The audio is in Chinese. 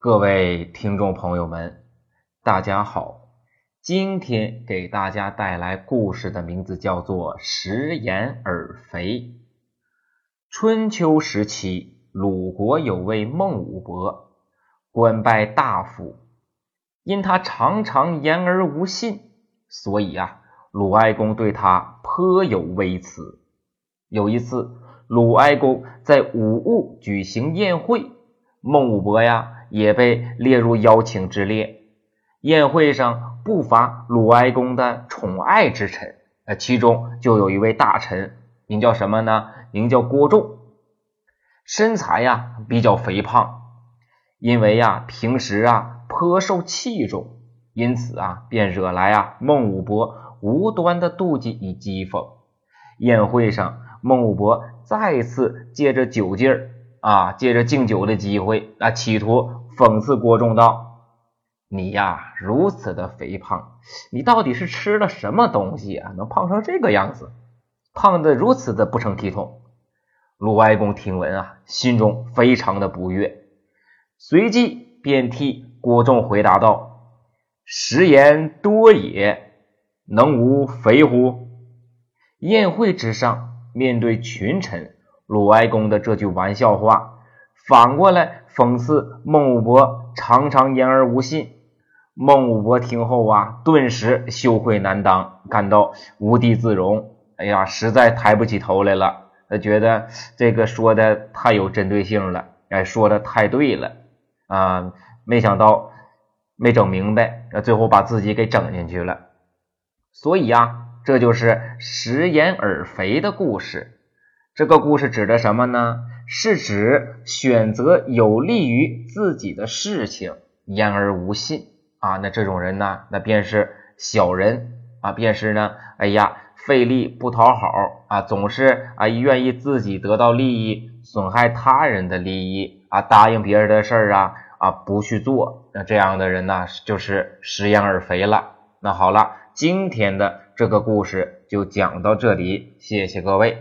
各位听众朋友们，大家好！今天给大家带来故事的名字叫做《食言而肥》。春秋时期，鲁国有位孟武伯，官拜大夫，因他常常言而无信，所以啊，鲁哀公对他颇有微词。有一次，鲁哀公在武务举行宴会，孟武伯呀。也被列入邀请之列。宴会上不乏鲁哀公的宠爱之臣，呃，其中就有一位大臣，名叫什么呢？名叫郭仲，身材呀比较肥胖，因为呀平时啊颇受器重，因此啊便惹来啊孟武伯无端的妒忌与讥讽。宴会上，孟武伯再次借着酒劲儿啊，借着敬酒的机会啊，企图。讽刺郭仲道：“你呀，如此的肥胖，你到底是吃了什么东西啊？能胖成这个样子，胖的如此的不成体统。”鲁哀公听闻啊，心中非常的不悦，随即便替郭仲回答道：“食言多也，能无肥乎？”宴会之上，面对群臣，鲁哀公的这句玩笑话。反过来讽刺孟武伯常常言而无信。孟武伯听后啊，顿时羞愧难当，感到无地自容。哎呀，实在抬不起头来了。他觉得这个说的太有针对性了，哎，说的太对了啊！没想到没整明白，最后把自己给整进去了。所以呀，这就是食言而肥的故事。这个故事指的什么呢？是指选择有利于自己的事情，言而无信啊，那这种人呢，那便是小人啊，便是呢，哎呀，费力不讨好啊，总是啊愿意自己得到利益，损害他人的利益啊，答应别人的事儿啊啊不去做，那这样的人呢，就是食言而肥了。那好了，今天的这个故事就讲到这里，谢谢各位。